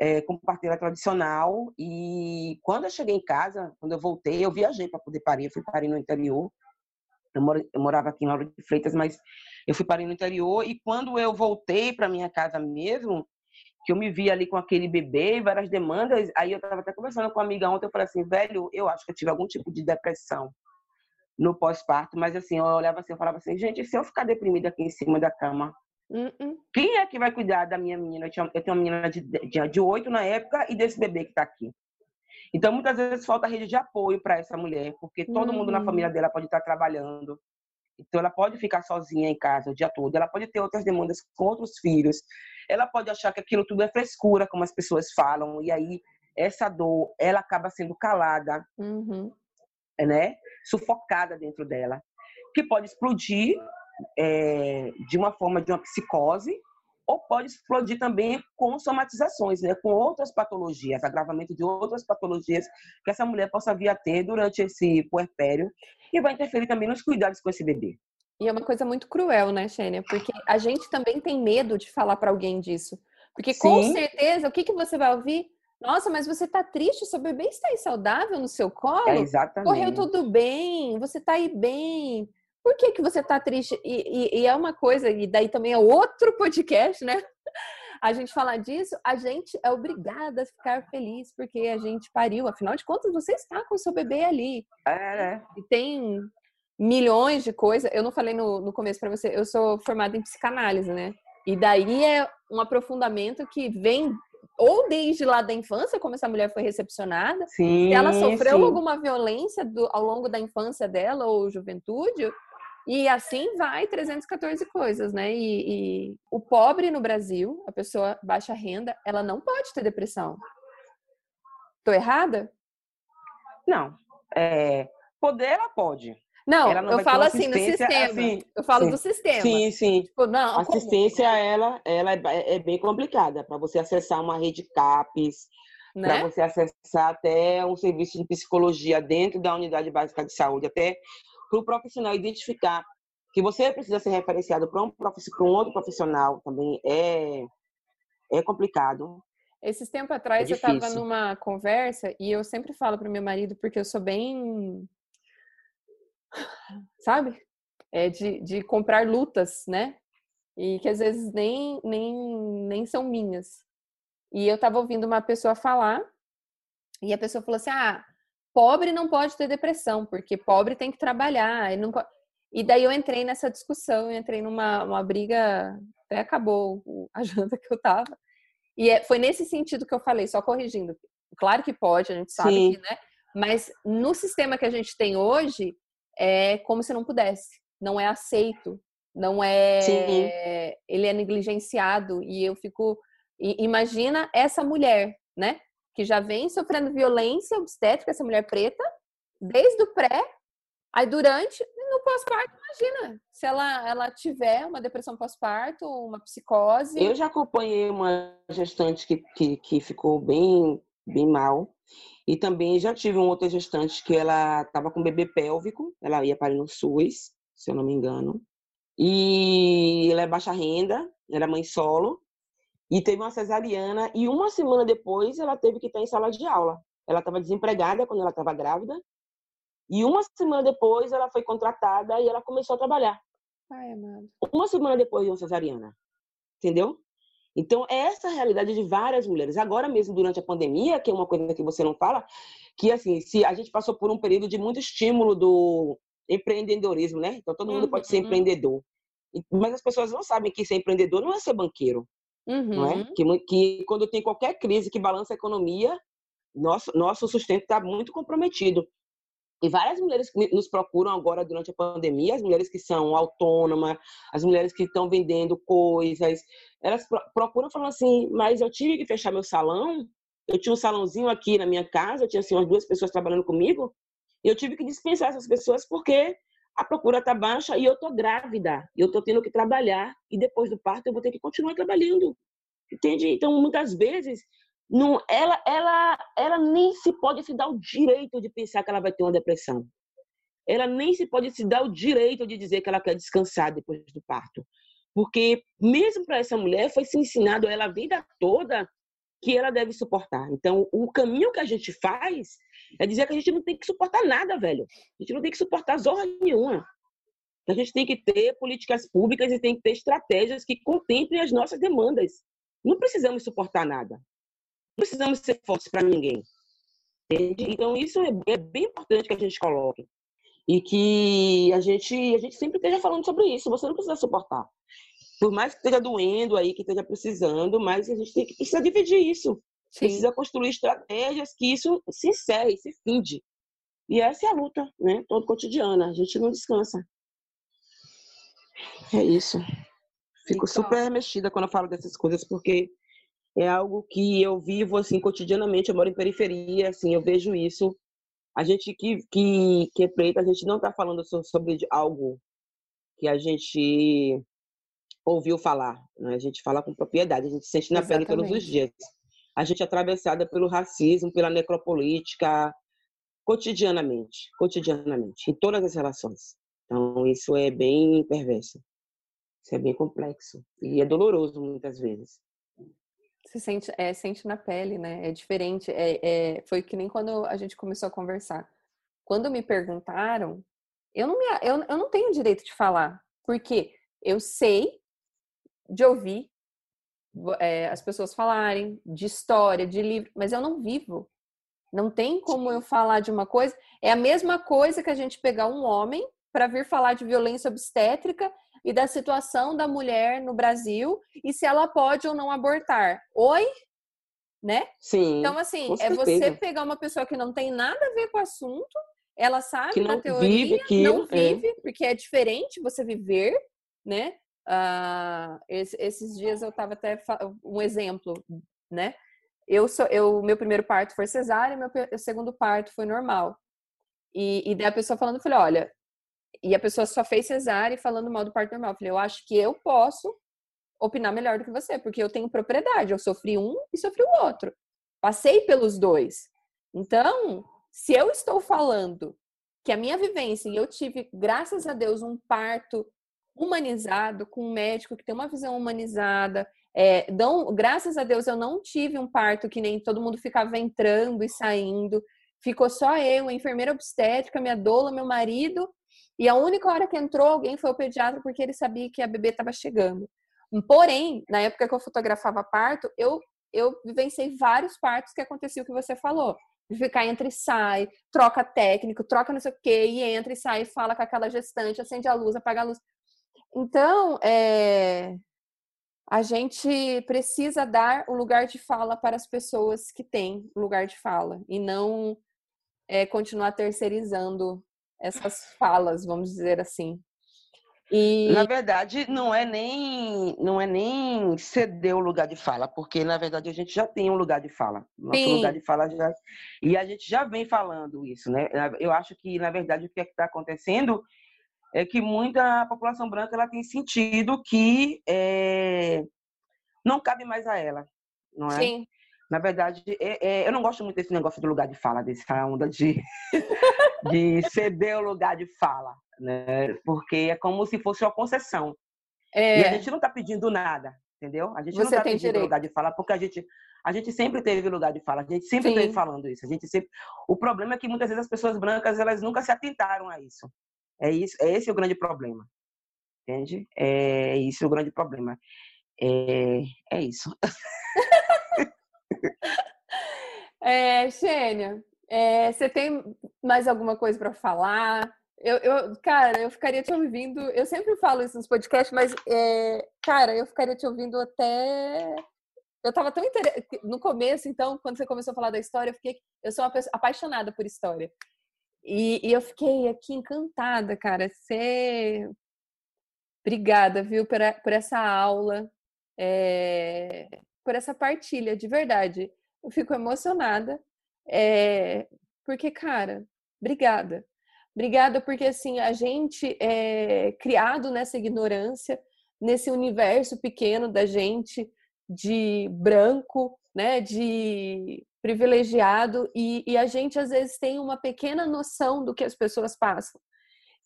é, com parteira tradicional. E quando eu cheguei em casa, quando eu voltei, eu viajei para poder parir. Eu fui parir no interior. Eu, eu morava aqui em Lauro de Freitas, mas eu fui parir no interior. E quando eu voltei para minha casa mesmo, que eu me vi ali com aquele bebê, várias demandas, aí eu estava até conversando com uma amiga ontem, eu falei assim, velho, eu acho que eu tive algum tipo de depressão no pós-parto, mas assim, eu olhava assim, eu falava assim, gente, se eu ficar deprimida aqui em cima da cama, uh -uh. quem é que vai cuidar da minha menina? Eu, tinha, eu tenho uma menina de, de, de 8 na época e desse bebê que está aqui. Então, muitas vezes falta rede de apoio para essa mulher, porque todo mundo na família dela pode estar trabalhando. Então, ela pode ficar sozinha em casa o dia todo. Ela pode ter outras demandas com outros filhos. Ela pode achar que aquilo tudo é frescura, como as pessoas falam. E aí, essa dor, ela acaba sendo calada. Uhum né, sufocada dentro dela, que pode explodir é, de uma forma de uma psicose ou pode explodir também com somatizações, né, com outras patologias, agravamento de outras patologias que essa mulher possa vir a ter durante esse puerpério e vai interferir também nos cuidados com esse bebê.
E é uma coisa muito cruel, né, Xênia? Porque a gente também tem medo de falar para alguém disso. Porque Sim. com certeza, o que, que você vai ouvir? Nossa, mas você tá triste? Seu bebê está aí saudável no seu colo? É,
exatamente.
Correu tudo bem? Você tá aí bem? Por que, que você tá triste? E, e, e é uma coisa, e daí também é outro (laughs) podcast, né? A gente falar disso, a gente é obrigada a ficar feliz porque a gente pariu. Afinal de contas, você está com o seu bebê ali.
É, né?
E tem milhões de coisas. Eu não falei no, no começo para você, eu sou formada em psicanálise, né? E daí é um aprofundamento que vem ou desde lá da infância, como essa mulher foi recepcionada,
sim,
se ela sofreu sim. alguma violência do, ao longo da infância dela ou juventude, e assim vai 314 coisas, né? E, e, o pobre no Brasil, a pessoa baixa renda, ela não pode ter depressão. Tô errada?
Não. É, poder ela pode.
Não, não eu falo assim no sistema. Assim, eu falo
sim,
do sistema.
Sim, sim. Tipo, não, assistência, como? ela, ela é, é bem complicada para você acessar uma rede CAPES, né? para você acessar até um serviço de psicologia dentro da unidade básica de saúde, até para o profissional identificar que você precisa ser referenciado para um, um outro profissional também é, é complicado.
Esses tempos atrás é eu estava numa conversa e eu sempre falo para meu marido, porque eu sou bem sabe? É de, de comprar lutas, né? E que às vezes nem, nem, nem são minhas. E eu tava ouvindo uma pessoa falar, e a pessoa falou assim: ah, pobre não pode ter depressão, porque pobre tem que trabalhar. E, não e daí eu entrei nessa discussão, eu entrei numa uma briga, até acabou a (laughs) janta que eu tava. E é, foi nesse sentido que eu falei, só corrigindo. Claro que pode, a gente sabe Sim. que, né? Mas no sistema que a gente tem hoje, é como se não pudesse, não é aceito, não é, Sim. ele é negligenciado e eu fico, imagina essa mulher, né, que já vem sofrendo violência obstétrica, essa mulher preta, desde o pré, aí durante, no pós-parto, imagina, se ela, ela tiver uma depressão pós-parto, uma psicose.
Eu já acompanhei uma gestante que, que, que ficou bem, bem mal, e também já tive uma outra gestante que ela estava com bebê pélvico, ela ia parir no SUS, se eu não me engano. E ela é baixa renda, era mãe solo, e teve uma cesariana, e uma semana depois ela teve que estar em sala de aula. Ela estava desempregada quando ela estava grávida, e uma semana depois ela foi contratada e ela começou a trabalhar.
Ai, amado.
Uma semana depois de uma cesariana. Entendeu? Então, é essa a realidade de várias mulheres. Agora mesmo, durante a pandemia, que é uma coisa que você não fala, que assim, se a gente passou por um período de muito estímulo do empreendedorismo, né? Então, todo mundo uhum. pode ser uhum. empreendedor. Mas as pessoas não sabem que ser empreendedor não é ser banqueiro. Uhum. Não é? Uhum. Que, que quando tem qualquer crise que balança a economia, nosso, nosso sustento está muito comprometido. E várias mulheres nos procuram agora durante a pandemia, as mulheres que são autônomas, as mulheres que estão vendendo coisas, elas procuram falando assim, mas eu tive que fechar meu salão, eu tinha um salãozinho aqui na minha casa, eu tinha assim umas duas pessoas trabalhando comigo, e eu tive que dispensar essas pessoas porque a procura está baixa e eu estou grávida, e eu estou tendo que trabalhar, e depois do parto eu vou ter que continuar trabalhando. Entende? Então, muitas vezes, não, ela, ela, ela nem se pode se dar o direito de pensar que ela vai ter uma depressão. ela nem se pode se dar o direito de dizer que ela quer descansar depois do parto. Porque mesmo para essa mulher foi se ensinado ela a vida toda que ela deve suportar. Então, o caminho que a gente faz é dizer que a gente não tem que suportar nada, velho. A gente não tem que suportar zorra nenhuma. A gente tem que ter políticas públicas e tem que ter estratégias que contemplem as nossas demandas. Não precisamos suportar nada. Não precisamos ser fortes para ninguém. Entende? Então, isso é, é bem importante que a gente coloque. E que a gente, a gente sempre esteja falando sobre isso. Você não precisa suportar. Por mais que esteja doendo aí, que esteja precisando, mas a gente tem que, precisa dividir isso. Sim. Precisa construir estratégias que isso se encerre, se finde. E essa é a luta, né? Todo cotidiana. A gente não descansa. É isso. Fico super mexida quando eu falo dessas coisas, porque é algo que eu vivo assim cotidianamente. Eu moro em periferia, assim, eu vejo isso. A gente que, que, que é preta, a gente não está falando sobre algo que a gente ouviu falar. Né? A gente fala com propriedade, a gente sente na Exatamente. pele todos os dias. A gente é atravessada pelo racismo, pela necropolítica, cotidianamente, cotidianamente, em todas as relações. Então, isso é bem perverso. Isso é bem complexo. E é doloroso muitas vezes.
Você sente, é, sente na pele, né? É diferente. É, é, foi que nem quando a gente começou a conversar. Quando me perguntaram, eu não, me, eu, eu não tenho direito de falar. Porque eu sei de ouvir é, as pessoas falarem, de história, de livro, mas eu não vivo. Não tem como eu falar de uma coisa. É a mesma coisa que a gente pegar um homem para vir falar de violência obstétrica e da situação da mulher no Brasil e se ela pode ou não abortar. Oi? Né?
Sim.
Então, assim, é você pegar uma pessoa que não tem nada a ver com o assunto, ela sabe na teoria,
vive aquilo,
não vive, é. porque é diferente você viver, né? Uh, esses dias eu estava até um exemplo, né? Eu sou, eu, meu primeiro parto foi cesárea, meu segundo parto foi normal. E, e daí a pessoa falando, eu falei, olha, e a pessoa só fez cesárea e falando mal do parto normal. Eu falei, eu acho que eu posso opinar melhor do que você, porque eu tenho propriedade. Eu sofri um e sofri o outro. Passei pelos dois. Então, se eu estou falando que a minha vivência, e eu tive, graças a Deus, um parto humanizado, com um médico que tem uma visão humanizada. É, dão, graças a Deus eu não tive um parto que nem todo mundo ficava entrando e saindo. Ficou só eu, a enfermeira obstétrica, minha doula, meu marido. E a única hora que entrou alguém foi o pediatra, porque ele sabia que a bebê estava chegando. Porém, na época que eu fotografava parto, eu, eu vivenciei vários partos que aconteceu o que você falou. De ficar entre e sai, troca técnico, troca não sei o quê, e entra e sai, fala com aquela gestante, acende a luz, apaga a luz. Então, é, a gente precisa dar o lugar de fala para as pessoas que têm lugar de fala e não é, continuar terceirizando essas falas, vamos dizer assim.
E... Na verdade, não é nem não é nem ceder o lugar de fala, porque na verdade a gente já tem um lugar de fala. Nosso Sim. lugar de fala já e a gente já vem falando isso, né? Eu acho que na verdade o que é está acontecendo é que muita população branca ela tem sentido que é, não cabe mais a ela, não é?
Sim.
Na verdade, é, é, eu não gosto muito desse negócio do lugar de fala, dessa onda de, (laughs) de ceder o lugar de fala, né? Porque é como se fosse uma concessão. É. E a gente não está pedindo nada, entendeu? A gente Você não está pedindo direito. lugar de fala, porque a gente, a gente sempre teve lugar de fala, a gente sempre Sim. esteve falando isso. A gente sempre... O problema é que muitas vezes as pessoas brancas elas nunca se atentaram a isso. É isso, é esse o grande problema. Entende? É isso o grande problema. É, é isso. (laughs)
é, Xênia, é, você tem mais alguma coisa para falar? Eu, eu, cara, eu ficaria te ouvindo. Eu sempre falo isso nos podcasts, mas, é, cara, eu ficaria te ouvindo até. Eu tava tão inter... no começo, então, quando você começou a falar da história, eu fiquei. Eu sou uma pessoa apaixonada por história. E, e eu fiquei aqui encantada, cara. Você. Obrigada, viu, por, a, por essa aula, é, por essa partilha, de verdade. Eu fico emocionada, é, porque, cara, obrigada. Obrigada, porque assim, a gente é criado nessa ignorância, nesse universo pequeno da gente, de branco, né, de privilegiado e, e, a gente às vezes tem uma pequena noção do que as pessoas passam.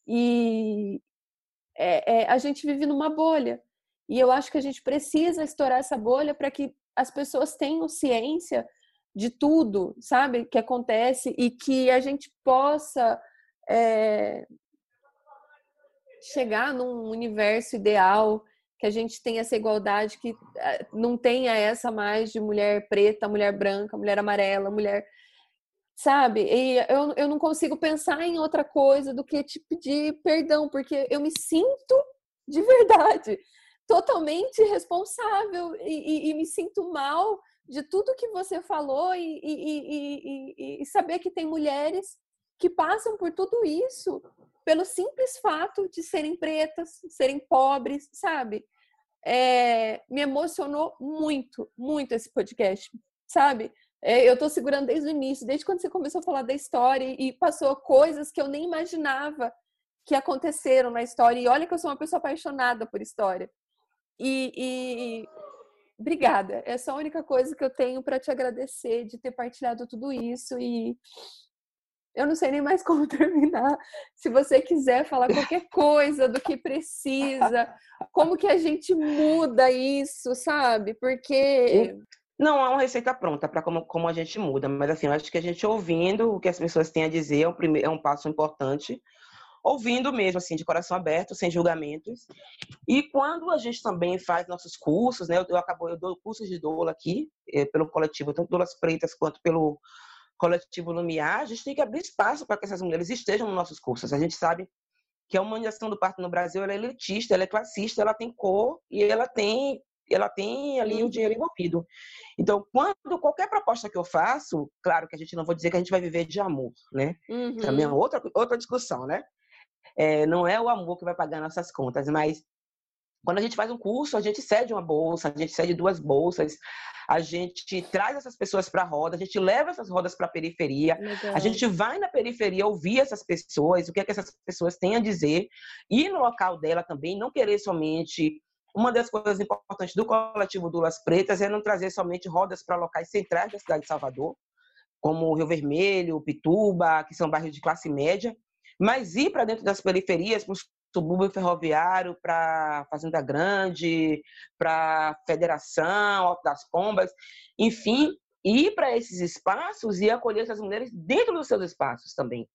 E é, é, a gente vive numa bolha. E eu acho que a gente precisa estourar essa bolha para que as pessoas tenham ciência de tudo, sabe, que acontece e que a gente possa é, chegar num universo ideal, que a gente tenha essa igualdade, que eh, não tenha essa mais de mulher preta, mulher branca, mulher amarela, mulher. Sabe? E eu, eu não consigo pensar em outra coisa do que te pedir perdão, porque eu me sinto de verdade totalmente responsável e, e, e me sinto mal de tudo que você falou e, e, saber que tem mulheres que passam por tudo isso pelo simples fato de serem pretas, serem pobres, sabe? É, me emocionou muito, muito esse podcast, sabe? É, eu tô segurando desde o início, desde quando você começou a falar da história e passou coisas que eu nem imaginava que aconteceram na história. E olha que eu sou uma pessoa apaixonada por história. E, e obrigada. Essa é a única coisa que eu tenho para te agradecer de ter partilhado tudo isso e eu não sei nem mais (laughs) como terminar. Se você quiser falar qualquer coisa do que precisa, como que a gente muda isso, sabe? Porque
não há uma receita pronta para como, como a gente muda, mas assim, eu acho que a gente ouvindo o que as pessoas têm a dizer é um, primeiro, é um passo importante ouvindo mesmo, assim, de coração aberto, sem julgamentos. E quando a gente também faz nossos cursos, né, eu, eu acabo, eu dou cursos de doula aqui, é, pelo coletivo, tanto doulas pretas quanto pelo coletivo Lumiar, a gente tem que abrir espaço para que essas mulheres estejam nos nossos cursos. A gente sabe que a humanização do parto no Brasil é elitista, ela é classista, ela tem cor e ela tem ela tem ali o dinheiro envolvido. Então, quando qualquer proposta que eu faço, claro que a gente não vou dizer que a gente vai viver de amor, né? Uhum. Também é outra, outra discussão, né? É, não é o amor que vai pagar nossas contas, mas quando a gente faz um curso, a gente cede uma bolsa, a gente cede duas bolsas, a gente traz essas pessoas para a roda, a gente leva essas rodas para a periferia, Legal. a gente vai na periferia ouvir essas pessoas, o que é que essas pessoas têm a dizer, e no local dela também, não querer somente. Uma das coisas importantes do coletivo Dulas Pretas é não trazer somente rodas para locais centrais da cidade de Salvador, como Rio Vermelho, Pituba, que são bairros de classe média, mas ir para dentro das periferias, para o subúrbio ferroviário, para Fazenda Grande, para Federação, Alto das Pombas, enfim, ir para esses espaços e acolher essas mulheres dentro dos seus espaços também.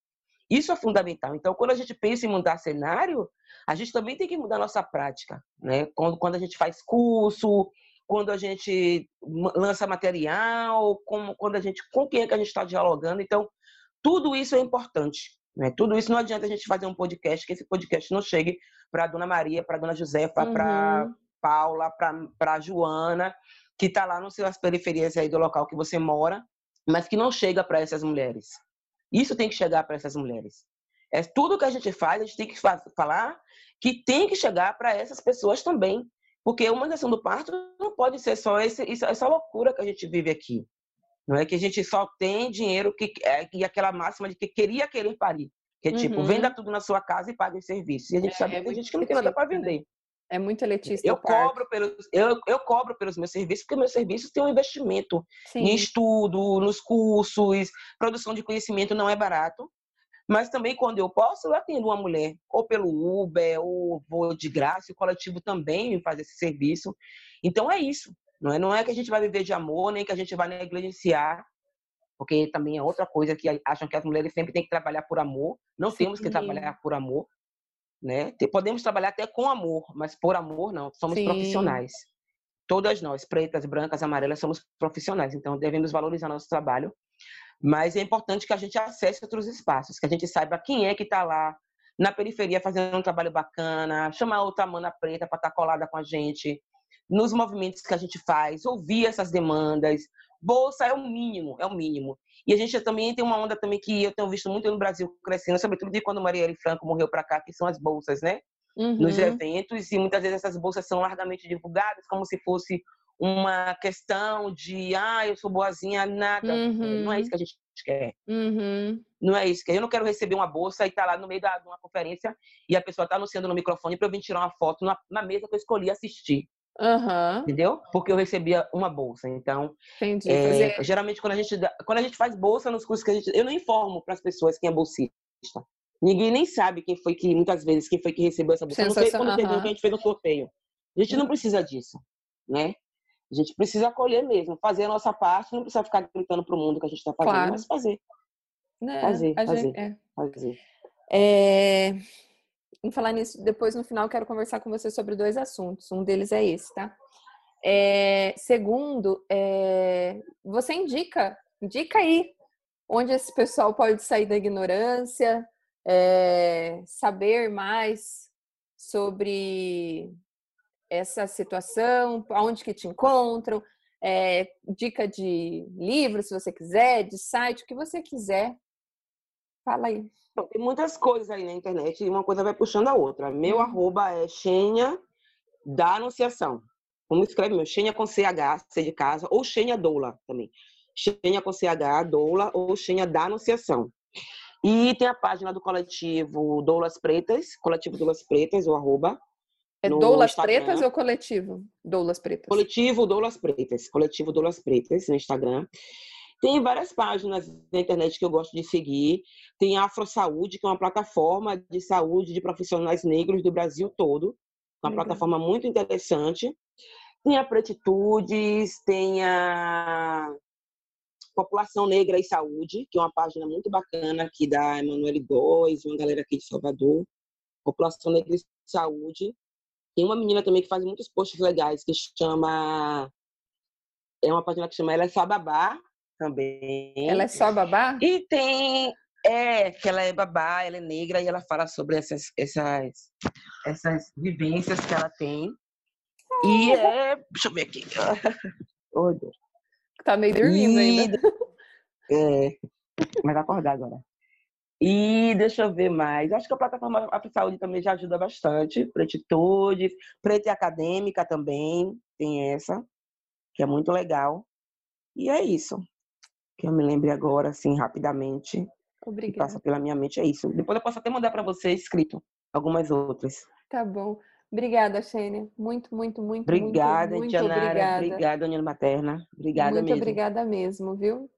Isso é fundamental. Então, quando a gente pensa em mudar cenário, a gente também tem que mudar nossa prática, né? Quando, quando a gente faz curso, quando a gente lança material, como, quando a gente, com quem é que a gente está dialogando. Então, tudo isso é importante. Né? Tudo isso não adianta a gente fazer um podcast, que esse podcast não chegue para a dona Maria, para a dona Josefa, uhum. para Paula, para a Joana, que está lá nas periferias aí do local que você mora, mas que não chega para essas mulheres. Isso tem que chegar para essas mulheres. É tudo que a gente faz, a gente tem que falar que tem que chegar para essas pessoas também. Porque a humanização do parto não pode ser só esse, essa loucura que a gente vive aqui. Não é que a gente só tem dinheiro que, é, e aquela máxima de que queria querer parir. Que é tipo, uhum. venda tudo na sua casa e pague os serviços. E a gente é, sabe é que a gente não tem nada para né? vender.
É muito elitista.
Eu cobro, pelos, eu, eu cobro pelos meus serviços, porque meus serviços têm um investimento Sim. em estudo, nos cursos, produção de conhecimento não é barato. Mas também, quando eu posso, eu atendo uma mulher, ou pelo Uber, ou vou de graça, o coletivo também me faz esse serviço. Então é isso. Não é, não é que a gente vai viver de amor, nem que a gente vai negligenciar, porque também é outra coisa que acham que as mulheres sempre têm que trabalhar por amor. Não Sim. temos que trabalhar por amor. Né? Podemos trabalhar até com amor, mas por amor não. Somos Sim. profissionais. Todas nós, pretas, brancas, amarelas, somos profissionais. Então devemos valorizar nosso trabalho. Mas é importante que a gente acesse outros espaços, que a gente saiba quem é que está lá na periferia fazendo um trabalho bacana, chamar outra mana preta para estar tá colada com a gente, nos movimentos que a gente faz, ouvir essas demandas. Bolsa é o mínimo, é o mínimo. E a gente também tem uma onda também que eu tenho visto muito no Brasil crescendo, sobretudo de quando Marielle Franco morreu para cá, que são as bolsas, né? Uhum. Nos eventos, e muitas vezes essas bolsas são largamente divulgadas, como se fosse uma questão de, ah, eu sou boazinha, nada. Uhum. Não é isso que a gente quer. Uhum. Não é isso que eu não quero receber uma bolsa e estar tá lá no meio da, de uma conferência e a pessoa está anunciando no microfone para eu vir tirar uma foto na, na mesa que eu escolhi assistir. Uhum. Entendeu? Porque eu recebia uma bolsa. Então, é, geralmente quando a gente quando a gente faz bolsa nos cursos que a gente, eu não informo para as pessoas quem é bolsista. Ninguém nem sabe quem foi que, muitas vezes, quem foi que recebeu essa bolsa. Não sei quando terminou que a gente fez o sorteio. A gente não precisa disso, né? A gente precisa acolher mesmo, fazer a nossa parte, não precisa ficar gritando pro mundo que a gente está fazendo, claro. mas fazer.
Né? Fazer, fazer, gente, é. fazer. É... Em falar nisso, depois no final quero conversar com você sobre dois assuntos. Um deles é esse, tá? É... Segundo, é... você indica, indica aí onde esse pessoal pode sair da ignorância, é, saber mais sobre essa situação, aonde que te encontram, é, dica de livro, se você quiser, de site, o que você quiser. Fala aí.
Bom, tem muitas coisas aí na internet e uma coisa vai puxando a outra. Meu hum. arroba é Xenia da Anunciação. Como escreve meu? Xenia com CH, C de casa, ou Xenia Doula também. Xenia com CH, Doula, ou Xenia da Anunciação. E tem a página do coletivo Doulas Pretas, coletivo Doulas Pretas, o arroba.
É Doulas Instagram. Pretas ou coletivo Doulas Pretas?
Coletivo Doulas Pretas, coletivo Doulas Pretas no Instagram. Tem várias páginas na internet que eu gosto de seguir. Tem a Afro Saúde, que é uma plataforma de saúde de profissionais negros do Brasil todo. Uma plataforma muito interessante. Tem a Pretitudes, tem a População Negra e Saúde, que é uma página muito bacana aqui da Emanuele Góes, uma galera aqui de Salvador. População Negra e Saúde. Tem uma menina também que faz muitos posts legais, que chama. É uma página que chama Ela é Só Babá também.
Ela é só babá?
E tem. É, que ela é babá, ela é negra e ela fala sobre essas, essas, essas vivências que ela tem. E é. Deixa eu ver aqui. (laughs) Oh, Deus.
Tá meio dormindo e... ainda.
É, mas acordar agora. E deixa eu ver mais. Acho que a plataforma Afro Saúde também já ajuda bastante. Pretitude, Preta e Acadêmica também tem essa, que é muito legal. E é isso. Que eu me lembre agora, assim, rapidamente. Obrigada. Que passa pela minha mente, é isso. Depois eu posso até mandar para você escrito algumas outras.
Tá bom. Obrigada, Xênia. Muito, muito, muito,
obrigada,
muito,
muito Obrigada, obrigada, Dona Materna. Obrigada
muito
mesmo.
Muito obrigada mesmo, viu?